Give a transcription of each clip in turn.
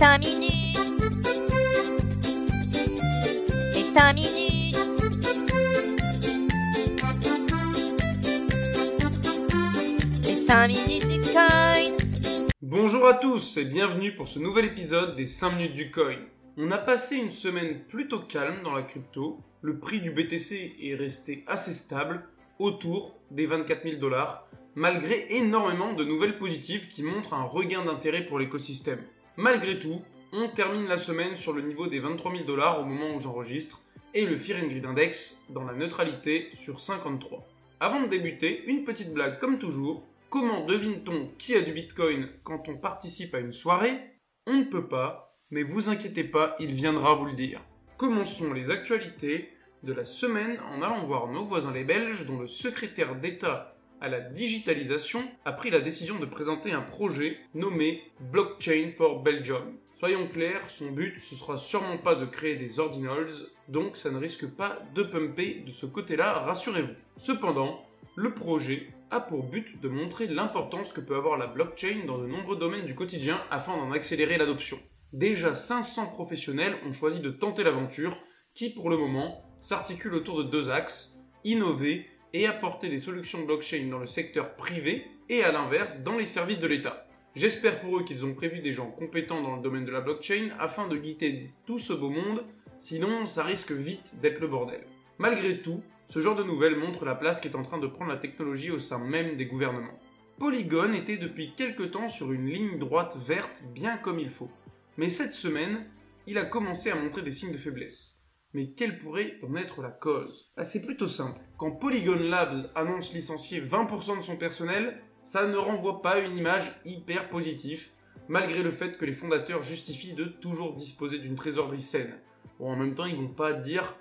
5 minutes. Les 5 minutes. Les 5 minutes du coin. Bonjour à tous et bienvenue pour ce nouvel épisode des 5 minutes du coin. On a passé une semaine plutôt calme dans la crypto. Le prix du BTC est resté assez stable, autour des 24 000 dollars, malgré énormément de nouvelles positives qui montrent un regain d'intérêt pour l'écosystème. Malgré tout, on termine la semaine sur le niveau des 23 000 dollars au moment où j'enregistre, et le Fear and Index dans la neutralité sur 53. Avant de débuter, une petite blague comme toujours. Comment devine-t-on qui a du Bitcoin quand on participe à une soirée? On ne peut pas, mais vous inquiétez pas, il viendra vous le dire. Commençons les actualités de la semaine en allant voir nos voisins les Belges dont le secrétaire d'État à la digitalisation a pris la décision de présenter un projet nommé Blockchain for Belgium. Soyons clairs, son but ce sera sûrement pas de créer des ordinals, donc ça ne risque pas de pumper de ce côté-là, rassurez-vous. Cependant, le projet a pour but de montrer l'importance que peut avoir la blockchain dans de nombreux domaines du quotidien afin d'en accélérer l'adoption. Déjà 500 professionnels ont choisi de tenter l'aventure qui pour le moment s'articule autour de deux axes, innover et apporter des solutions blockchain dans le secteur privé et à l'inverse dans les services de l'État. J'espère pour eux qu'ils ont prévu des gens compétents dans le domaine de la blockchain afin de guider tout ce beau monde, sinon ça risque vite d'être le bordel. Malgré tout, ce genre de nouvelles montre la place qu'est en train de prendre la technologie au sein même des gouvernements. Polygon était depuis quelque temps sur une ligne droite verte bien comme il faut. Mais cette semaine, il a commencé à montrer des signes de faiblesse. Mais quelle pourrait en être la cause? Ah, C'est plutôt simple. Quand Polygon Labs annonce licencier 20% de son personnel, ça ne renvoie pas une image hyper positive, malgré le fait que les fondateurs justifient de toujours disposer d'une trésorerie saine. Bon, en même temps, ils vont pas dire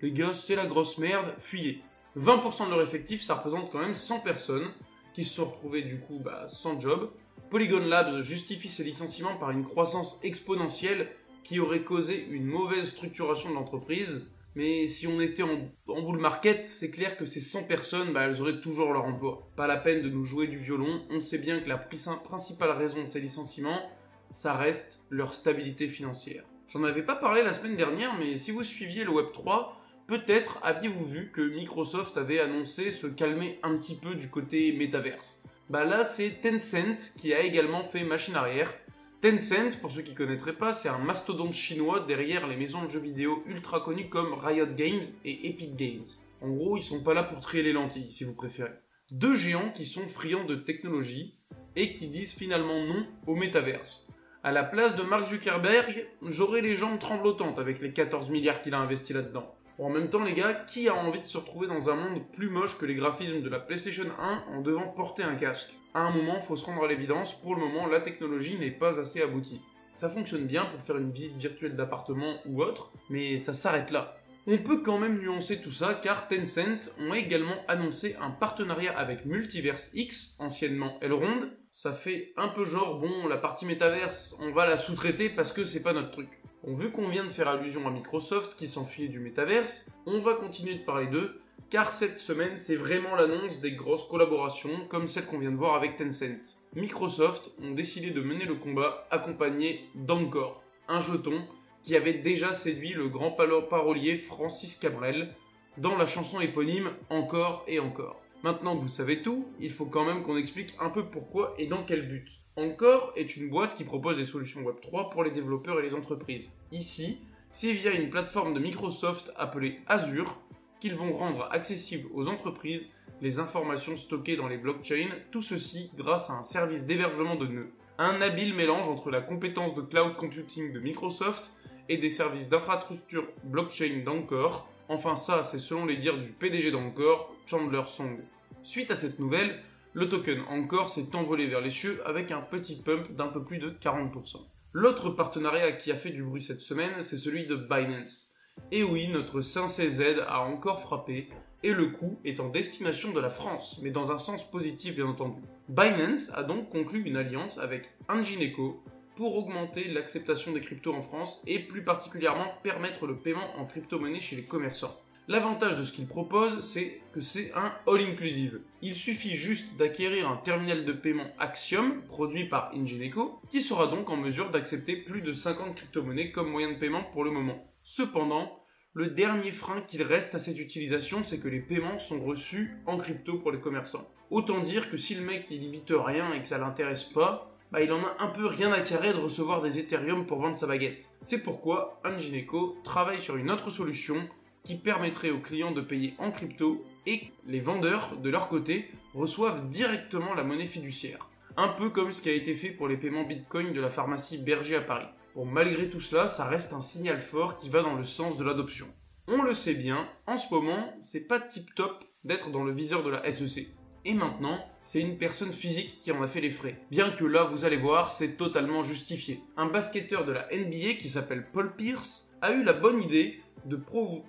les gars, c'est la grosse merde, fuyez. 20% de leur effectif, ça représente quand même 100 personnes qui se sont retrouvées du coup bah, sans job. Polygon Labs justifie ces licenciements par une croissance exponentielle qui aurait causé une mauvaise structuration de l'entreprise. Mais si on était en, bull market, c'est clair que ces 100 personnes, bah, elles auraient toujours leur emploi. Pas la peine de nous jouer du violon, on sait bien que la principale raison de ces licenciements, ça reste leur stabilité financière. J'en avais pas parlé la semaine dernière, mais si vous suiviez le Web3, peut-être aviez-vous vu que Microsoft avait annoncé se calmer un petit peu du côté métaverse. Bah là, c'est Tencent qui a également fait machine arrière Tencent, pour ceux qui ne connaîtraient pas, c'est un mastodonte chinois derrière les maisons de jeux vidéo ultra connues comme Riot Games et Epic Games. En gros, ils sont pas là pour trier les lentilles, si vous préférez. Deux géants qui sont friands de technologie et qui disent finalement non au métaverse. À la place de Mark Zuckerberg, j'aurais les jambes tremblotantes avec les 14 milliards qu'il a investi là-dedans. En même temps, les gars, qui a envie de se retrouver dans un monde plus moche que les graphismes de la PlayStation 1 en devant porter un casque? À un moment, faut se rendre à l'évidence, pour le moment, la technologie n'est pas assez aboutie. Ça fonctionne bien pour faire une visite virtuelle d'appartement ou autre, mais ça s'arrête là. On peut quand même nuancer tout ça car Tencent ont également annoncé un partenariat avec Multiverse X, anciennement Elrond. Ça fait un peu genre, bon, la partie métaverse, on va la sous-traiter parce que c'est pas notre truc. Vu qu'on vient de faire allusion à Microsoft qui s'enfuyait du métaverse, on va continuer de parler d'eux car cette semaine, c'est vraiment l'annonce des grosses collaborations comme celle qu'on vient de voir avec Tencent. Microsoft ont décidé de mener le combat accompagné d'Encore, un jeton qui avait déjà séduit le grand parolier Francis Cabrel dans la chanson éponyme Encore et encore. Maintenant que vous savez tout, il faut quand même qu'on explique un peu pourquoi et dans quel but. Encore est une boîte qui propose des solutions Web3 pour les développeurs et les entreprises. Ici, c'est via une plateforme de Microsoft appelée Azure qu'ils vont rendre accessibles aux entreprises les informations stockées dans les blockchains, tout ceci grâce à un service d'hébergement de nœuds. Un habile mélange entre la compétence de cloud computing de Microsoft et des services d'infrastructure blockchain d'Anchor. Enfin ça, c'est selon les dires du PDG d'Anchor, Chandler Song. Suite à cette nouvelle, le token Anchor s'est envolé vers les cieux avec un petit pump d'un peu plus de 40%. L'autre partenariat qui a fait du bruit cette semaine, c'est celui de Binance. Et oui, notre 5CZ a encore frappé, et le coup est en destination de la France, mais dans un sens positif bien entendu. Binance a donc conclu une alliance avec Angineco pour augmenter l'acceptation des cryptos en France et plus particulièrement permettre le paiement en crypto-monnaie chez les commerçants. L'avantage de ce qu'il propose, c'est que c'est un all-inclusive. Il suffit juste d'acquérir un terminal de paiement Axiom, produit par Ingeneco, qui sera donc en mesure d'accepter plus de 50 crypto-monnaies comme moyen de paiement pour le moment. Cependant, le dernier frein qu'il reste à cette utilisation, c'est que les paiements sont reçus en crypto pour les commerçants. Autant dire que si le mec il limite rien et que ça l'intéresse pas, bah il en a un peu rien à carrer de recevoir des Ethereum pour vendre sa baguette. C'est pourquoi Angineco travaille sur une autre solution qui permettrait aux clients de payer en crypto et les vendeurs, de leur côté, reçoivent directement la monnaie fiduciaire. Un peu comme ce qui a été fait pour les paiements Bitcoin de la pharmacie Berger à Paris. Bon, malgré tout cela, ça reste un signal fort qui va dans le sens de l'adoption. On le sait bien, en ce moment, c'est pas tip top d'être dans le viseur de la SEC. Et maintenant, c'est une personne physique qui en a fait les frais. Bien que là, vous allez voir, c'est totalement justifié. Un basketteur de la NBA qui s'appelle Paul Pierce a eu la bonne idée de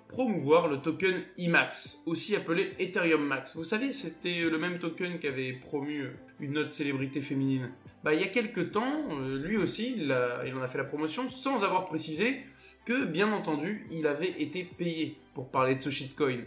promouvoir le token IMAX, aussi appelé Ethereum Max. Vous savez, c'était le même token qu'avait promu euh, une autre célébrité féminine. Bah, il y a quelques temps, euh, lui aussi, il, il en a fait la promotion sans avoir précisé que, bien entendu, il avait été payé pour parler de ce shitcoin.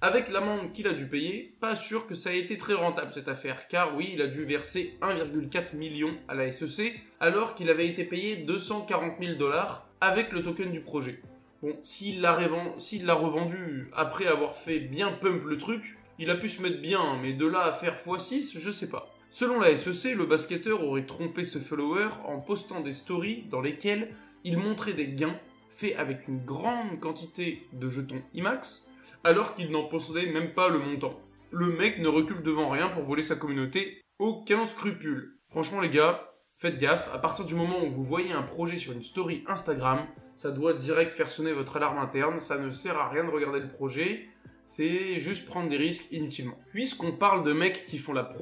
Avec l'amende qu'il a dû payer, pas sûr que ça ait été très rentable cette affaire, car oui, il a dû verser 1,4 million à la SEC, alors qu'il avait été payé 240 000 dollars avec le token du projet. Bon, s'il l'a revendu après avoir fait bien pump le truc, il a pu se mettre bien, mais de là à faire x6, je sais pas. Selon la SEC, le basketteur aurait trompé ce follower en postant des stories dans lesquelles il montrait des gains faits avec une grande quantité de jetons IMAX, alors qu'il n'en possédait même pas le montant. Le mec ne recule devant rien pour voler sa communauté, aucun scrupule. Franchement les gars, faites gaffe, à partir du moment où vous voyez un projet sur une story Instagram, ça doit direct faire sonner votre alarme interne, ça ne sert à rien de regarder le projet, c'est juste prendre des risques inutilement. Puisqu'on parle de mecs qui font la,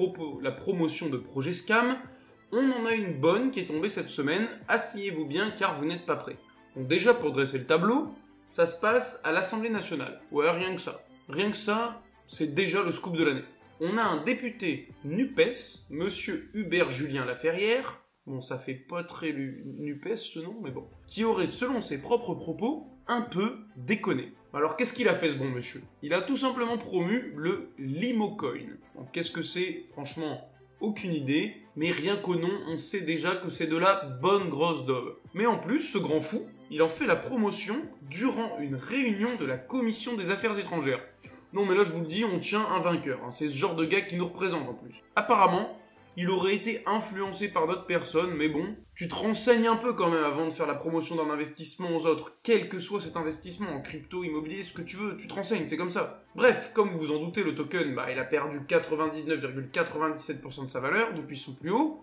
la promotion de projets scam, on en a une bonne qui est tombée cette semaine, asseyez-vous bien car vous n'êtes pas prêts. Donc déjà pour dresser le tableau, ça se passe à l'Assemblée nationale. Ouais, rien que ça. Rien que ça, c'est déjà le scoop de l'année. On a un député NUPES, monsieur Hubert Julien Laferrière, bon ça fait pas très NUPES ce nom, mais bon, qui aurait selon ses propres propos un peu déconné. Alors qu'est-ce qu'il a fait ce bon monsieur? Il a tout simplement promu le Limocoin. Qu'est-ce que c'est? Franchement, aucune idée, mais rien qu'au nom, on sait déjà que c'est de la bonne grosse daube. Mais en plus, ce grand fou, il en fait la promotion durant une réunion de la Commission des Affaires étrangères. Non mais là je vous le dis, on tient un vainqueur, hein. c'est ce genre de gars qui nous représente en plus. Apparemment, il aurait été influencé par d'autres personnes, mais bon, tu te renseignes un peu quand même avant de faire la promotion d'un investissement aux autres, quel que soit cet investissement, en crypto, immobilier, ce que tu veux, tu te renseignes, c'est comme ça. Bref, comme vous vous en doutez, le token, bah, il a perdu 99,97% de sa valeur depuis son plus haut,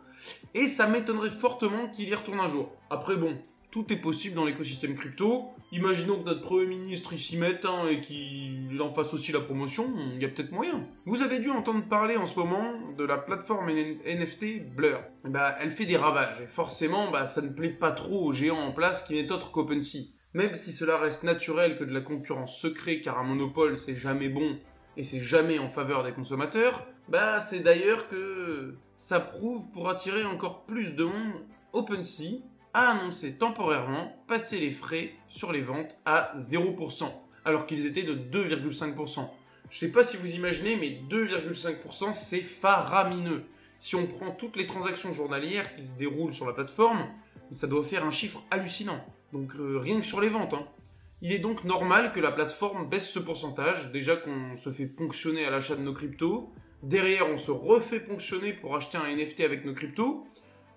et ça m'étonnerait fortement qu'il y retourne un jour. Après bon, tout est possible dans l'écosystème crypto. Imaginons que notre Premier ministre s'y mette hein, et qu'il en fasse aussi la promotion, il y a peut-être moyen. Vous avez dû entendre parler en ce moment de la plateforme NFT Blur. Bah, elle fait des ravages et forcément bah, ça ne plaît pas trop aux géants en place qui n'est autre qu'OpenSea. Même si cela reste naturel que de la concurrence secrète car un monopole c'est jamais bon et c'est jamais en faveur des consommateurs, bah c'est d'ailleurs que ça prouve pour attirer encore plus de monde OpenSea a annoncé temporairement passer les frais sur les ventes à 0%, alors qu'ils étaient de 2,5%. Je sais pas si vous imaginez, mais 2,5% c'est faramineux. Si on prend toutes les transactions journalières qui se déroulent sur la plateforme, ça doit faire un chiffre hallucinant. Donc euh, rien que sur les ventes. Hein. Il est donc normal que la plateforme baisse ce pourcentage, déjà qu'on se fait ponctionner à l'achat de nos cryptos, derrière on se refait ponctionner pour acheter un NFT avec nos cryptos,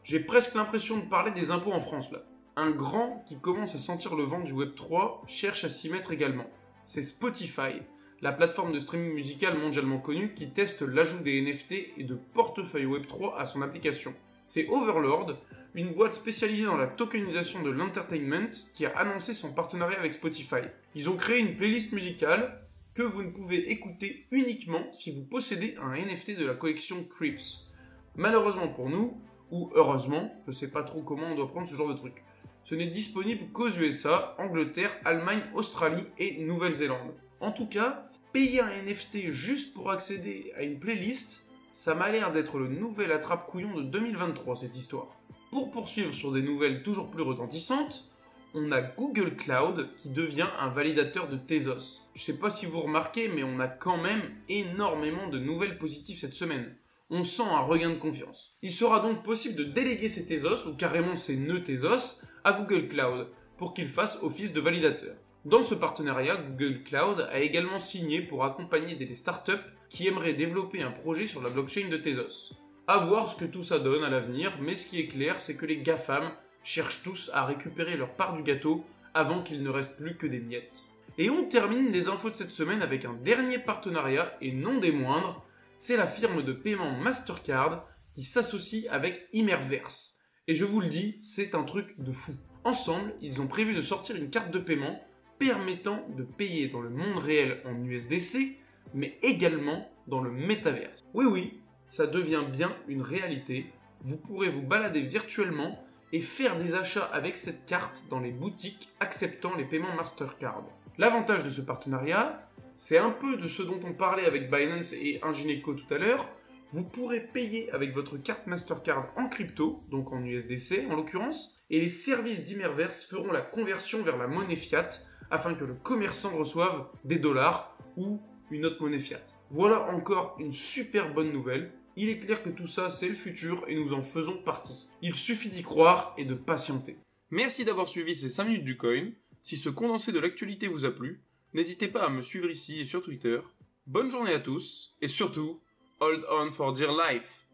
j'ai presque l'impression de parler des impôts en France là. Un grand qui commence à sentir le vent du Web3 cherche à s'y mettre également. C'est Spotify, la plateforme de streaming musical mondialement connue qui teste l'ajout des NFT et de portefeuille Web3 à son application. C'est Overlord, une boîte spécialisée dans la tokenisation de l'entertainment qui a annoncé son partenariat avec Spotify. Ils ont créé une playlist musicale que vous ne pouvez écouter uniquement si vous possédez un NFT de la collection Creeps. Malheureusement pour nous, ou heureusement, je sais pas trop comment on doit prendre ce genre de truc. Ce n'est disponible qu'aux USA, Angleterre, Allemagne, Australie et Nouvelle-Zélande. En tout cas, payer un NFT juste pour accéder à une playlist, ça m'a l'air d'être le nouvel attrape-couillon de 2023 cette histoire. Pour poursuivre sur des nouvelles toujours plus retentissantes, on a Google Cloud qui devient un validateur de Tezos. Je sais pas si vous remarquez, mais on a quand même énormément de nouvelles positives cette semaine. On sent un regain de confiance. Il sera donc possible de déléguer ces Tezos, ou carrément ces nœuds Tezos, à Google Cloud, pour qu'ils fassent office de validateur. Dans ce partenariat, Google Cloud a également signé pour accompagner des startups qui aimeraient développer un projet sur la blockchain de Tezos. À voir ce que tout ça donne à l'avenir, mais ce qui est clair, c'est que les GAFAM cherchent tous à récupérer leur part du gâteau avant qu'il ne reste plus que des miettes. Et on termine les infos de cette semaine avec un dernier partenariat, et non des moindres, c'est la firme de paiement Mastercard qui s'associe avec Immerverse. Et je vous le dis, c'est un truc de fou. Ensemble, ils ont prévu de sortir une carte de paiement permettant de payer dans le monde réel en USDC, mais également dans le métaverse. Oui oui, ça devient bien une réalité. Vous pourrez vous balader virtuellement et faire des achats avec cette carte dans les boutiques acceptant les paiements Mastercard. L'avantage de ce partenariat, c'est un peu de ce dont on parlait avec Binance et Ingineco tout à l'heure. Vous pourrez payer avec votre carte Mastercard en crypto, donc en USDC en l'occurrence, et les services d'Immerverse feront la conversion vers la monnaie fiat afin que le commerçant reçoive des dollars ou une autre monnaie fiat. Voilà encore une super bonne nouvelle. Il est clair que tout ça, c'est le futur et nous en faisons partie. Il suffit d'y croire et de patienter. Merci d'avoir suivi ces 5 minutes du coin. Si ce condensé de l'actualité vous a plu, n'hésitez pas à me suivre ici et sur Twitter. Bonne journée à tous et surtout, hold on for dear life.